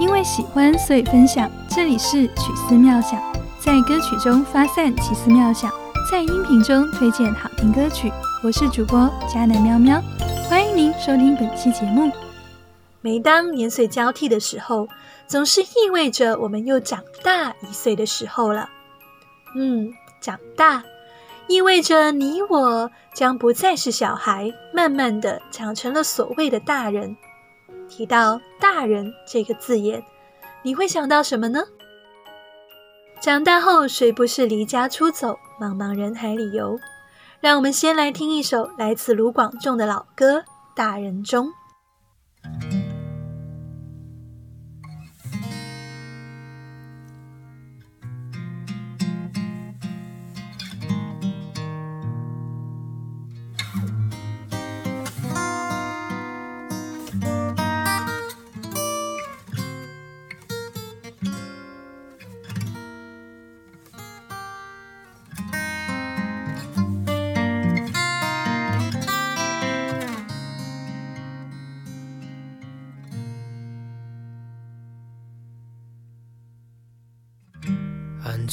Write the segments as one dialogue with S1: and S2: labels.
S1: 因为喜欢，所以分享。这里是曲思妙想，在歌曲中发散奇思妙想，在音频中推荐好听歌曲。我是主播佳南喵喵，欢迎您收听本期节目。每当年岁交替的时候，总是意味着我们又长大一岁的时候了。嗯，长大意味着你我将不再是小孩，慢慢的长成了所谓的大人。提到“大人”这个字眼，你会想到什么呢？长大后谁不是离家出走，茫茫人海里游？让我们先来听一首来自卢广仲的老歌《大人中》。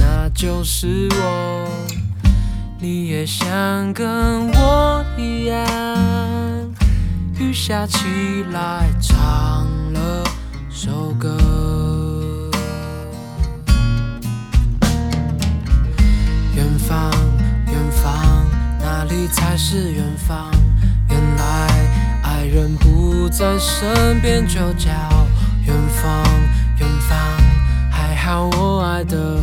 S2: 那就是我，你也想跟我一样，雨下起来唱了首歌。远方，远方，哪里才是远方？原来爱人不在身边，就叫远方，远方。还好我爱的。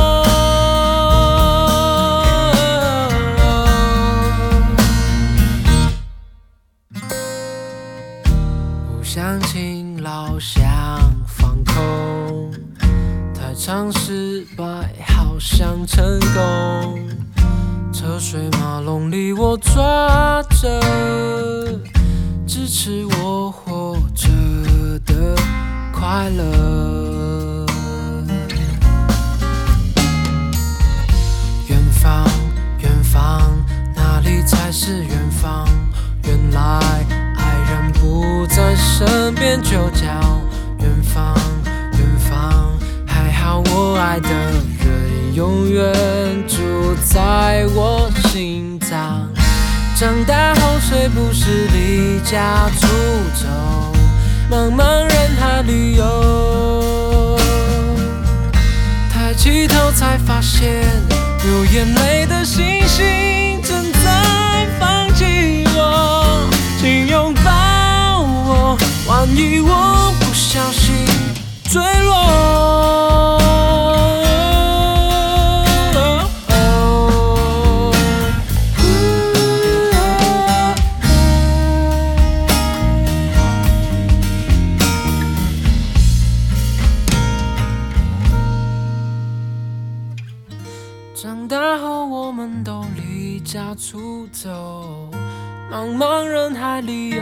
S2: 想成功，车水马龙里我抓着支持我活着的快乐。我不小心坠落。长大后，我们都离家出走，茫茫人海里游，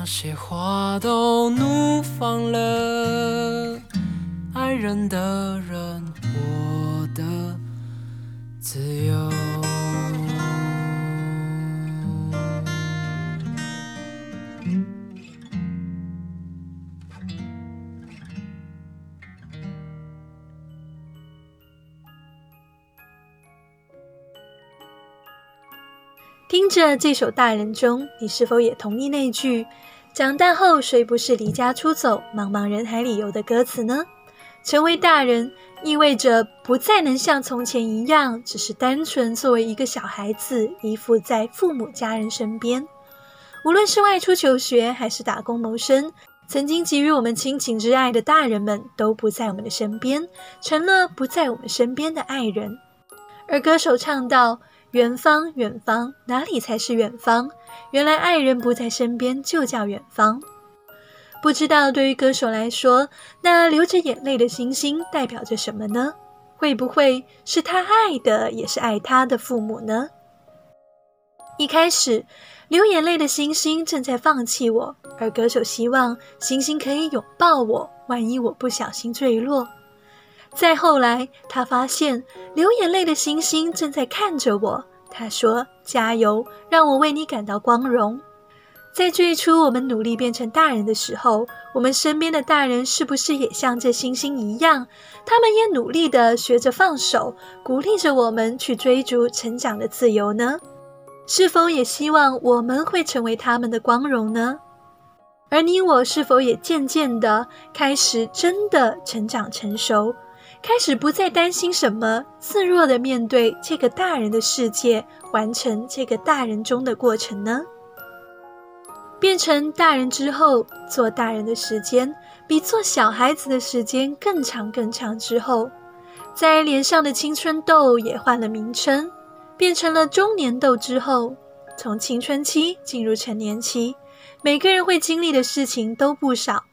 S2: 那些花都怒放了，爱人的人活得自由。
S1: 听着这首《大人》中，你是否也同意那句“长大后谁不是离家出走，茫茫人海里游”的歌词呢？成为大人意味着不再能像从前一样，只是单纯作为一个小孩子依附在父母家人身边。无论是外出求学还是打工谋生，曾经给予我们亲情之爱的大人们都不在我们的身边，成了不在我们身边的爱人。而歌手唱道。远方，远方，哪里才是远方？原来爱人不在身边，就叫远方。不知道对于歌手来说，那流着眼泪的星星代表着什么呢？会不会是他爱的，也是爱他的父母呢？一开始，流眼泪的星星正在放弃我，而歌手希望星星可以拥抱我，万一我不小心坠落。再后来，他发现流眼泪的星星正在看着我。他说：“加油，让我为你感到光荣。”在最初我们努力变成大人的时候，我们身边的大人是不是也像这星星一样？他们也努力地学着放手，鼓励着我们去追逐成长的自由呢？是否也希望我们会成为他们的光荣呢？而你我是否也渐渐地开始真的成长成熟？开始不再担心什么，自若的面对这个大人的世界，完成这个大人中的过程呢？变成大人之后，做大人的时间比做小孩子的时间更长更长。之后，在脸上的青春痘也换了名称，变成了中年痘。之后，从青春期进入成年期，每个人会经历的事情都不少，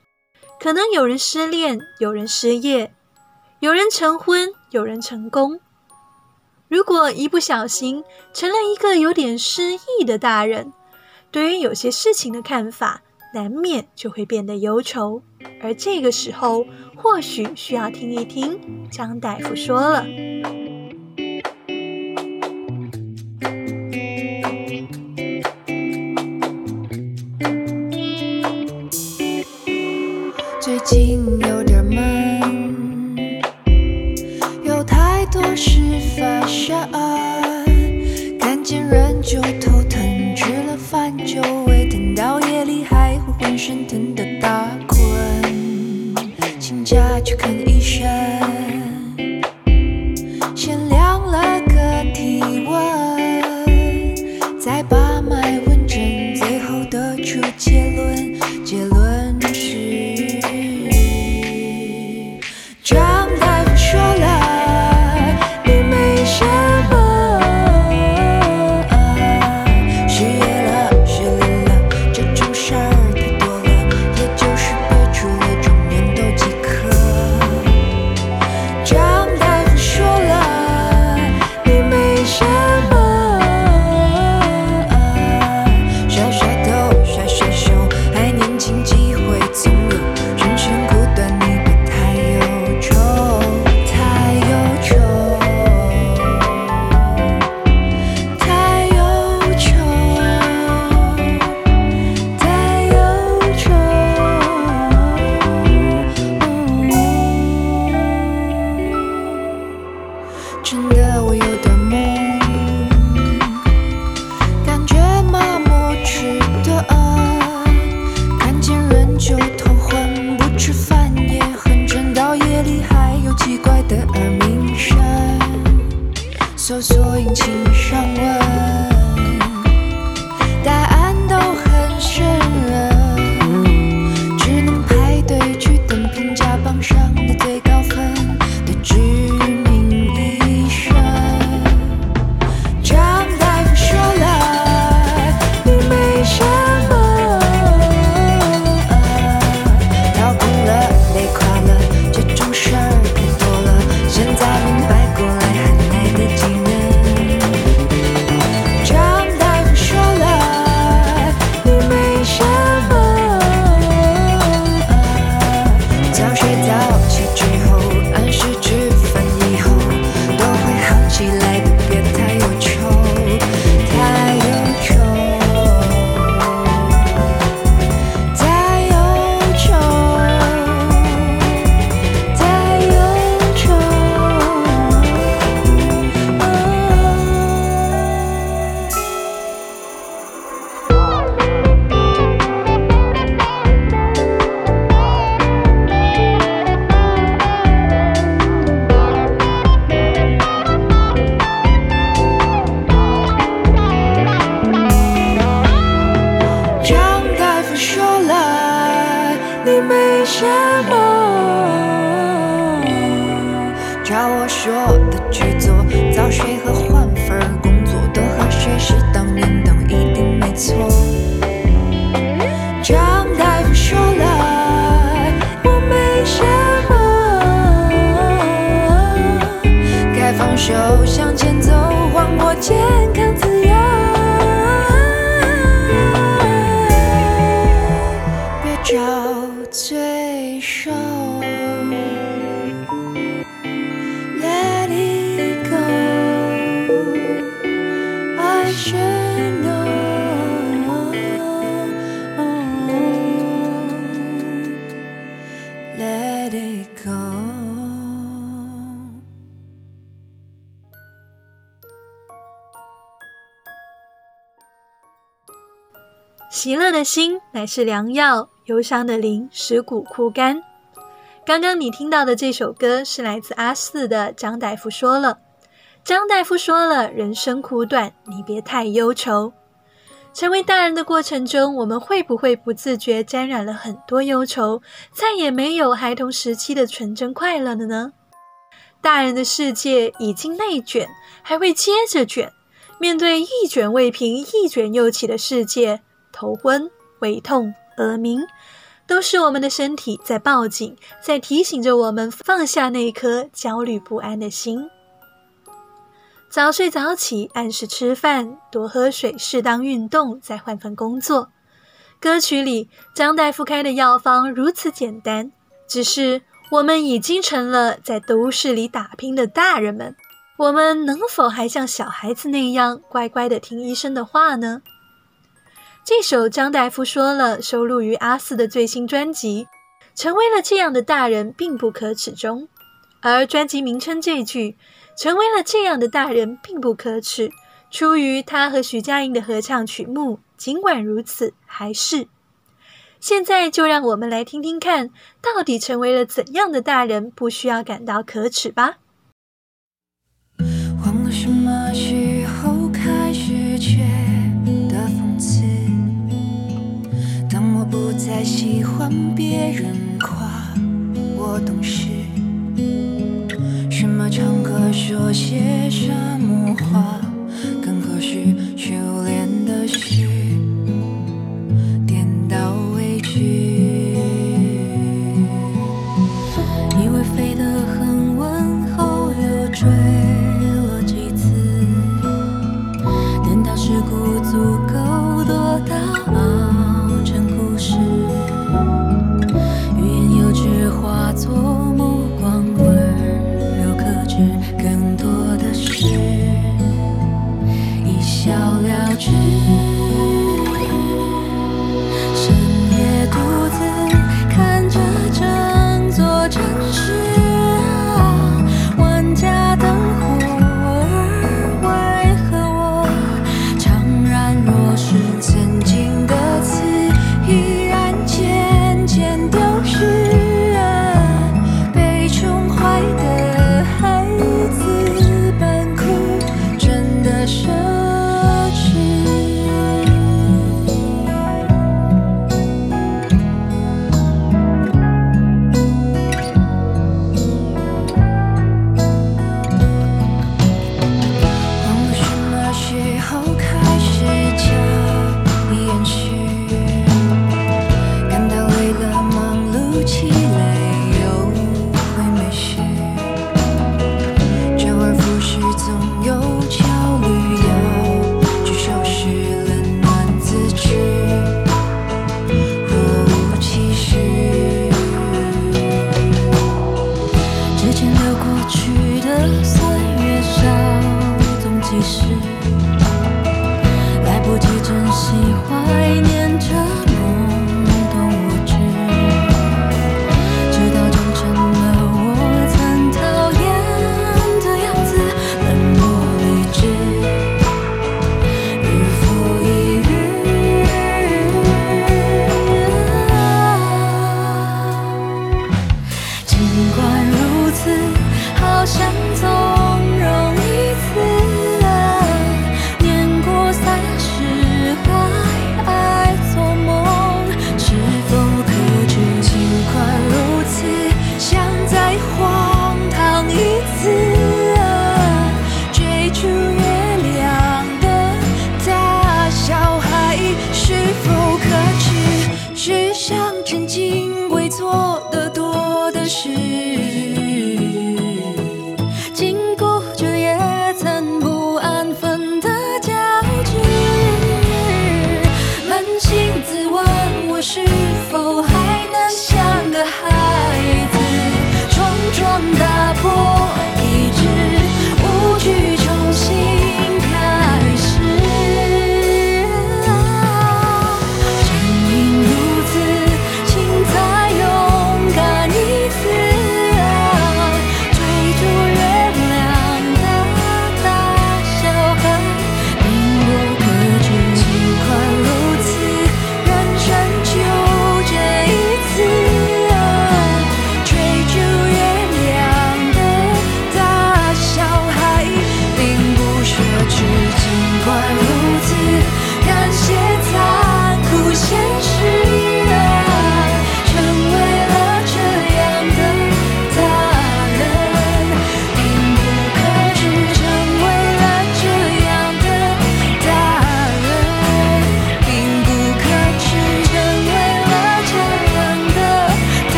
S1: 可能有人失恋，有人失业。有人成婚，有人成功。如果一不小心成了一个有点失意的大人，对于有些事情的看法，难免就会变得忧愁。而这个时候，或许需要听一听张大夫说了。
S3: 的
S1: 心乃是良药，忧伤的灵使骨枯干。刚刚你听到的这首歌是来自阿四的张大夫说了。张大夫说了，人生苦短，你别太忧愁。成为大人的过程中，我们会不会不自觉沾染了很多忧愁，再也没有孩童时期的纯真快乐了呢？大人的世界已经内卷，还会接着卷。面对一卷未平、一卷又起的世界，头昏、胃痛、耳鸣，都是我们的身体在报警，在提醒着我们放下那颗焦虑不安的心。早睡早起，按时吃饭，多喝水，适当运动，再换份工作。歌曲里张大夫开的药方如此简单，只是我们已经成了在都市里打拼的大人们，我们能否还像小孩子那样乖乖的听医生的话呢？这首张大夫说了，收录于阿四的最新专辑《成为了这样的大人并不可耻》中，而专辑名称这句“成为了这样的大人并不可耻”，出于他和徐佳莹的合唱曲目。尽管如此，还是现在就让我们来听听看，到底成为了怎样的大人不需要感到可耻吧。
S3: 忘了什么还喜欢别人夸我懂事，什么场合说些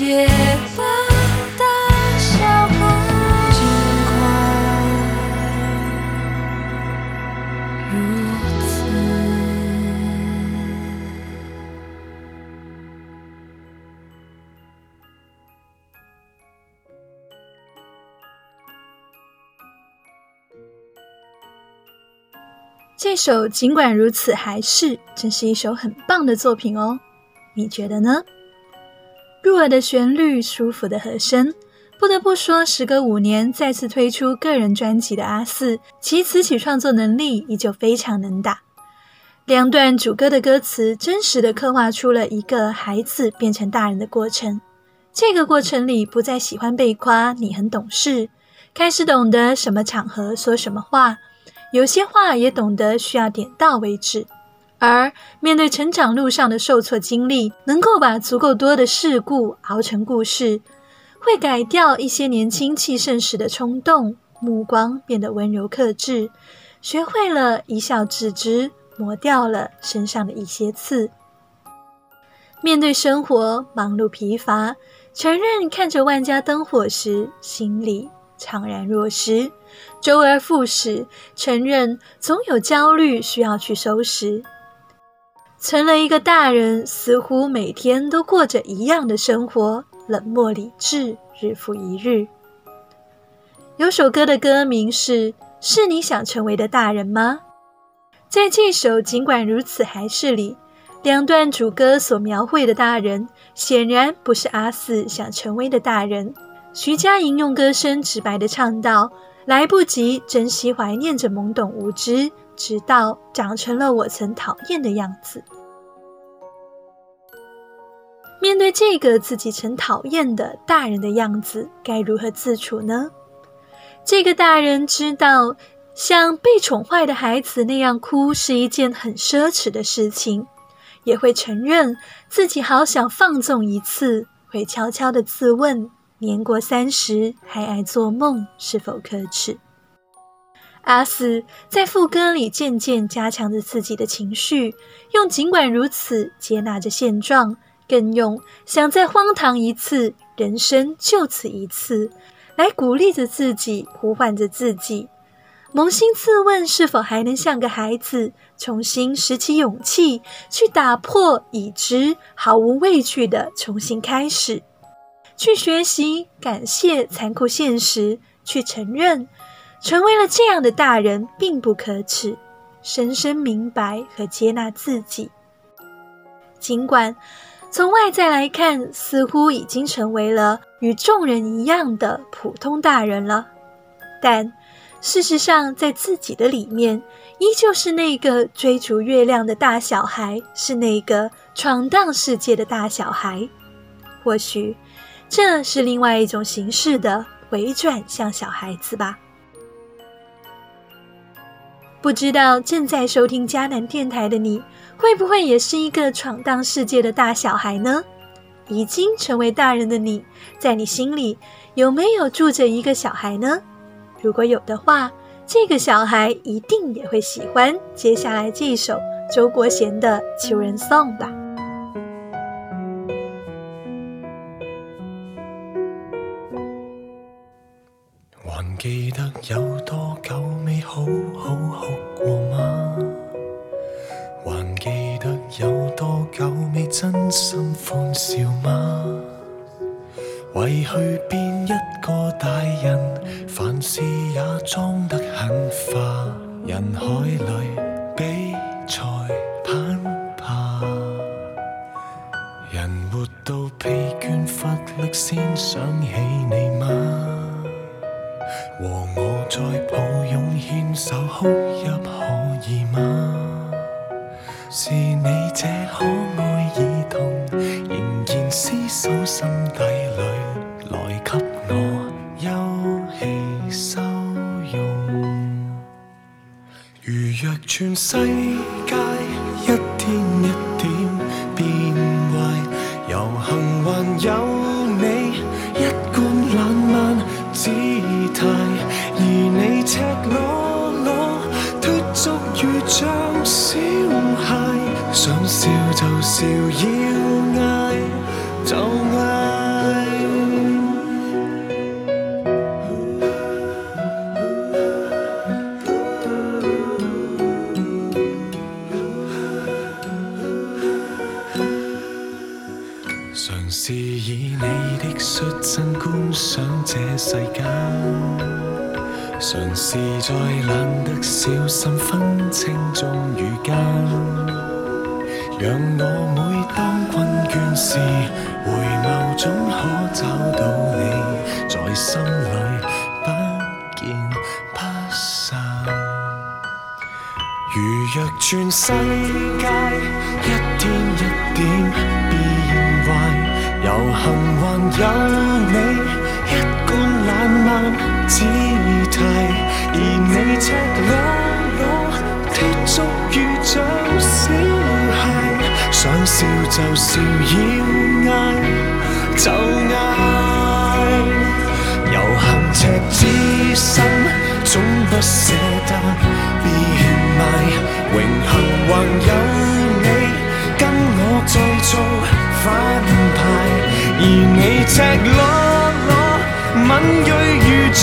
S3: 结放大笑尽如此
S1: 这首尽管如此还是真是一首很棒的作品哦。你觉得呢？入耳的旋律，舒服的和声。不得不说，时隔五年再次推出个人专辑的阿四，其词曲创作能力依旧非常能打。两段主歌的歌词，真实的刻画出了一个孩子变成大人的过程。这个过程里，不再喜欢被夸你很懂事，开始懂得什么场合说什么话，有些话也懂得需要点到为止。而面对成长路上的受挫经历，能够把足够多的事故熬成故事。会改掉一些年轻气盛时的冲动，目光变得温柔克制，学会了一笑置之，磨掉了身上的一些刺。面对生活忙碌疲乏，承认看着万家灯火时，心里怅然若失；周而复始，承认总有焦虑需要去收拾。成了一个大人，似乎每天都过着一样的生活。冷漠理智，日复一日。有首歌的歌名是《是你想成为的大人吗》。在这首尽管如此还是里，两段主歌所描绘的大人，显然不是阿四想成为的大人。徐佳莹用歌声直白的唱道：“来不及珍惜，怀念着懵懂无知，直到长成了我曾讨厌的样子。”面对这个自己曾讨厌的大人的样子，该如何自处呢？这个大人知道，像被宠坏的孩子那样哭是一件很奢侈的事情，也会承认自己好想放纵一次，会悄悄的自问：年过三十还爱做梦，是否可耻？阿四在副歌里渐渐加强着自己的情绪，用尽管如此接纳着现状。更用想再荒唐一次，人生就此一次，来鼓励着自己，呼唤着自己，扪心自问，是否还能像个孩子，重新拾起勇气，去打破已知，毫无畏惧的重新开始，去学习，感谢残酷现实，去承认，成为了这样的大人并不可耻，深深明白和接纳自己，尽管。从外在来看，似乎已经成为了与众人一样的普通大人了，但事实上，在自己的里面，依旧是那个追逐月亮的大小孩，是那个闯荡世界的大小孩。或许，这是另外一种形式的回转向小孩子吧。不知道正在收听迦南电台的你，会不会也是一个闯荡世界的大小孩呢？已经成为大人的你，在你心里有没有住着一个小孩呢？如果有的话，这个小孩一定也会喜欢接下来这一首周国贤的《求人颂》吧。
S4: 记得有多久未好好哭过吗？还记得有多久未真心欢笑吗？为去变一个大人，凡事也装得很化，人海里比赛攀爬，人活到疲倦乏力，先想起你吗？和我再抱拥牵手哭泣可以吗？是你这可爱儿童，仍然厮守心底里，来给我休憩收容。如若全世让我每当困倦时，回眸总可找到你，在心里不见不散。如若全世界一天一点变坏。有幸还有你一贯冷漫姿态，而你赤裸脱俗如像小孩，想笑就笑，要嗌就嗌，游行赤子心总不舍得变卖，荣幸还有你跟我再做。反派，而你赤裸裸、敏锐如像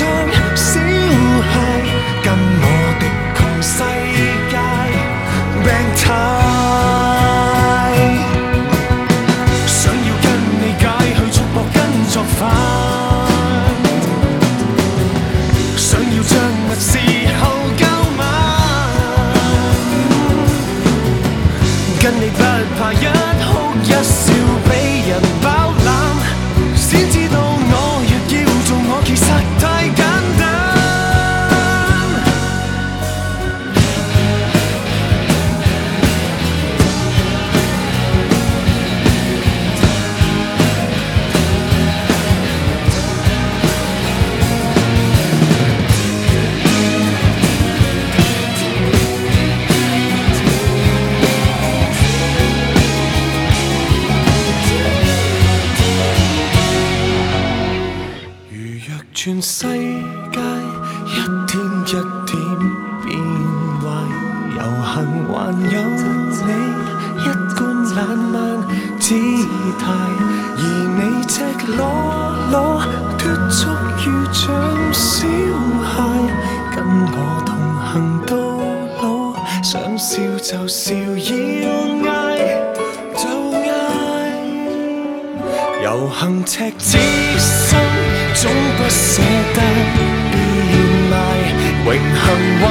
S4: 就笑，要嗌就嗌，游行赤子心。总不舍得变卖，荣幸还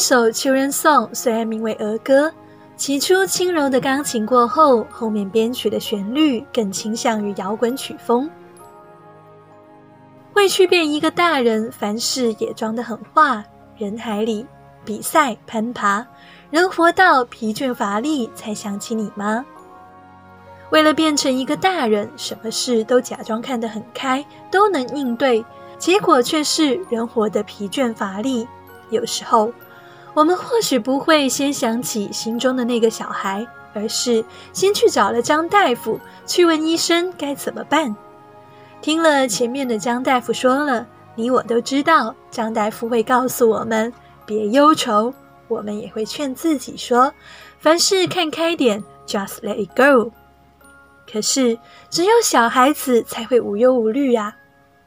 S1: 首《Children's Song》虽然名为儿歌，起初轻柔的钢琴过后，后面编曲的旋律更倾向于摇滚曲风。为去变一个大人，凡事也装得很化，人海里比赛攀爬，人活到疲倦乏力才想起你吗？为了变成一个大人，什么事都假装看得很开，都能应对，结果却是人活得疲倦乏力。有时候。我们或许不会先想起心中的那个小孩，而是先去找了张大夫，去问医生该怎么办。听了前面的张大夫说了，你我都知道，张大夫会告诉我们：别忧愁，我们也会劝自己说：凡事看开点，just let it go。可是，只有小孩子才会无忧无虑啊！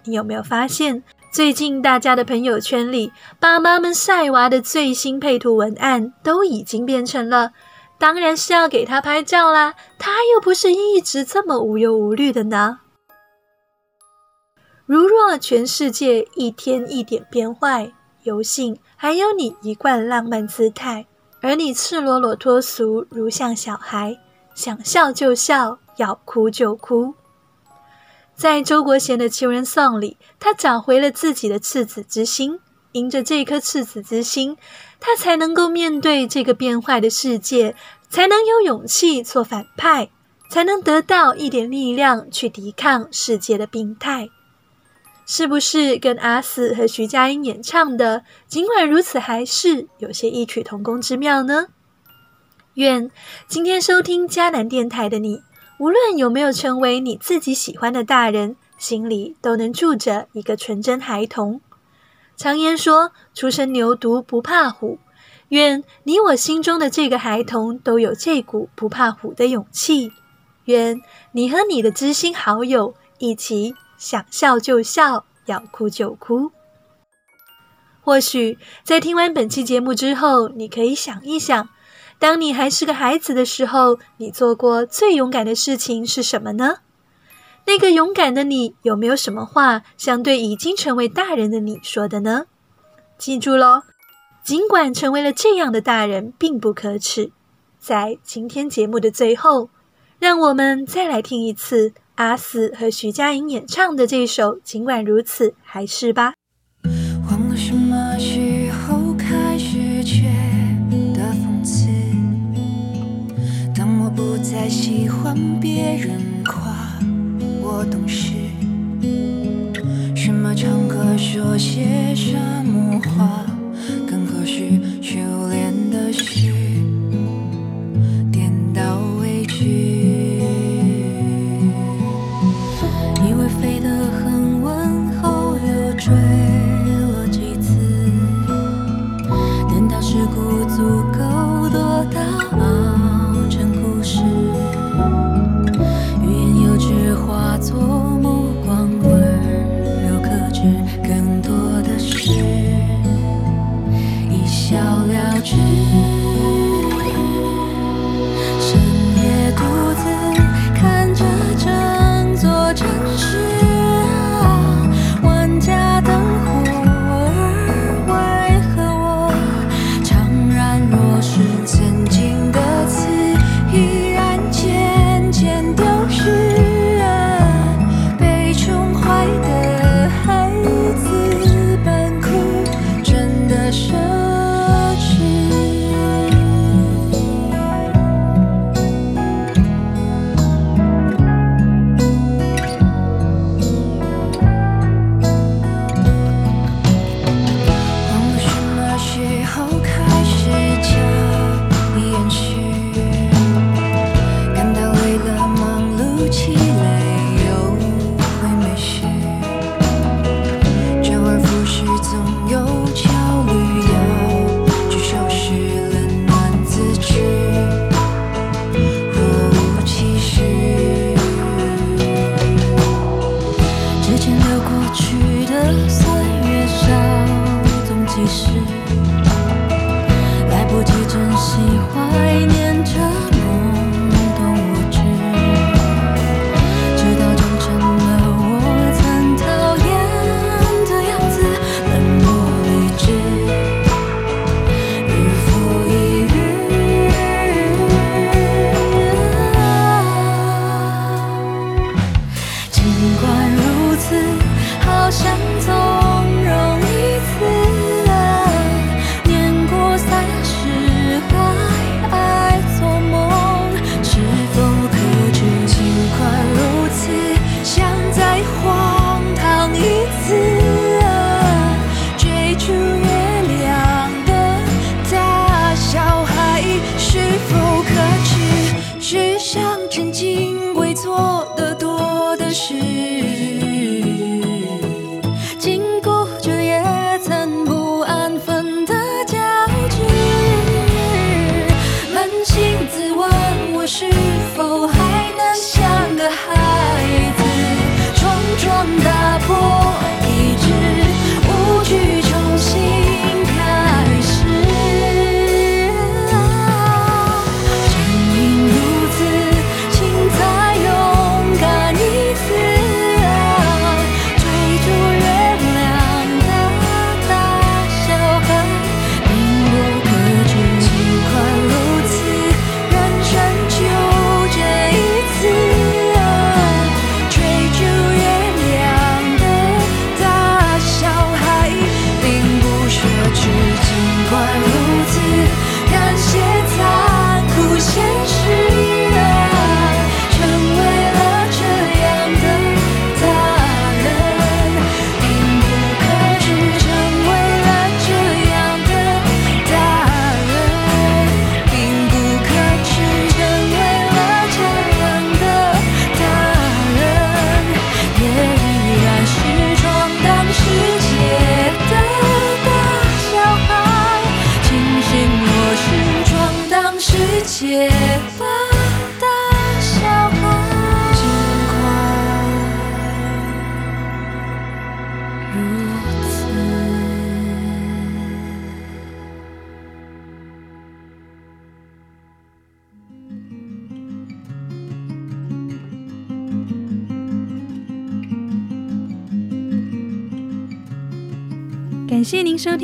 S1: 你有没有发现，最近大家的朋友圈里，爸妈们晒娃的最新配图文案都已经变成了“当然是要给他拍照啦，他又不是一直这么无忧无虑的呢。”如若全世界一天一点变坏，有幸还有你一贯浪漫姿态，而你赤裸裸脱俗，如像小孩，想笑就笑。要哭就哭。在周国贤的《情人颂》里，他找回了自己的赤子之心。迎着这颗赤子之心，他才能够面对这个变坏的世界，才能有勇气做反派，才能得到一点力量去抵抗世界的病态。是不是跟阿四和徐佳莹演唱的《尽管如此还是》有些异曲同工之妙呢？愿今天收听迦南电台的你。无论有没有成为你自己喜欢的大人，心里都能住着一个纯真孩童。常言说“初生牛犊不怕虎”，愿你我心中的这个孩童都有这股不怕虎的勇气。愿你和你的知心好友一起想笑就笑，要哭就哭。或许在听完本期节目之后，你可以想一想。当你还是个孩子的时候，你做过最勇敢的事情是什么呢？那个勇敢的你有没有什么话想对已经成为大人的你说的呢？记住喽，尽管成为了这样的大人并不可耻。在今天节目的最后，让我们再来听一次阿四和徐佳莹演唱的这首《尽管如此还是》吧。
S3: 再喜欢别人夸我懂事，什么场合说些什么话更合适？修炼的是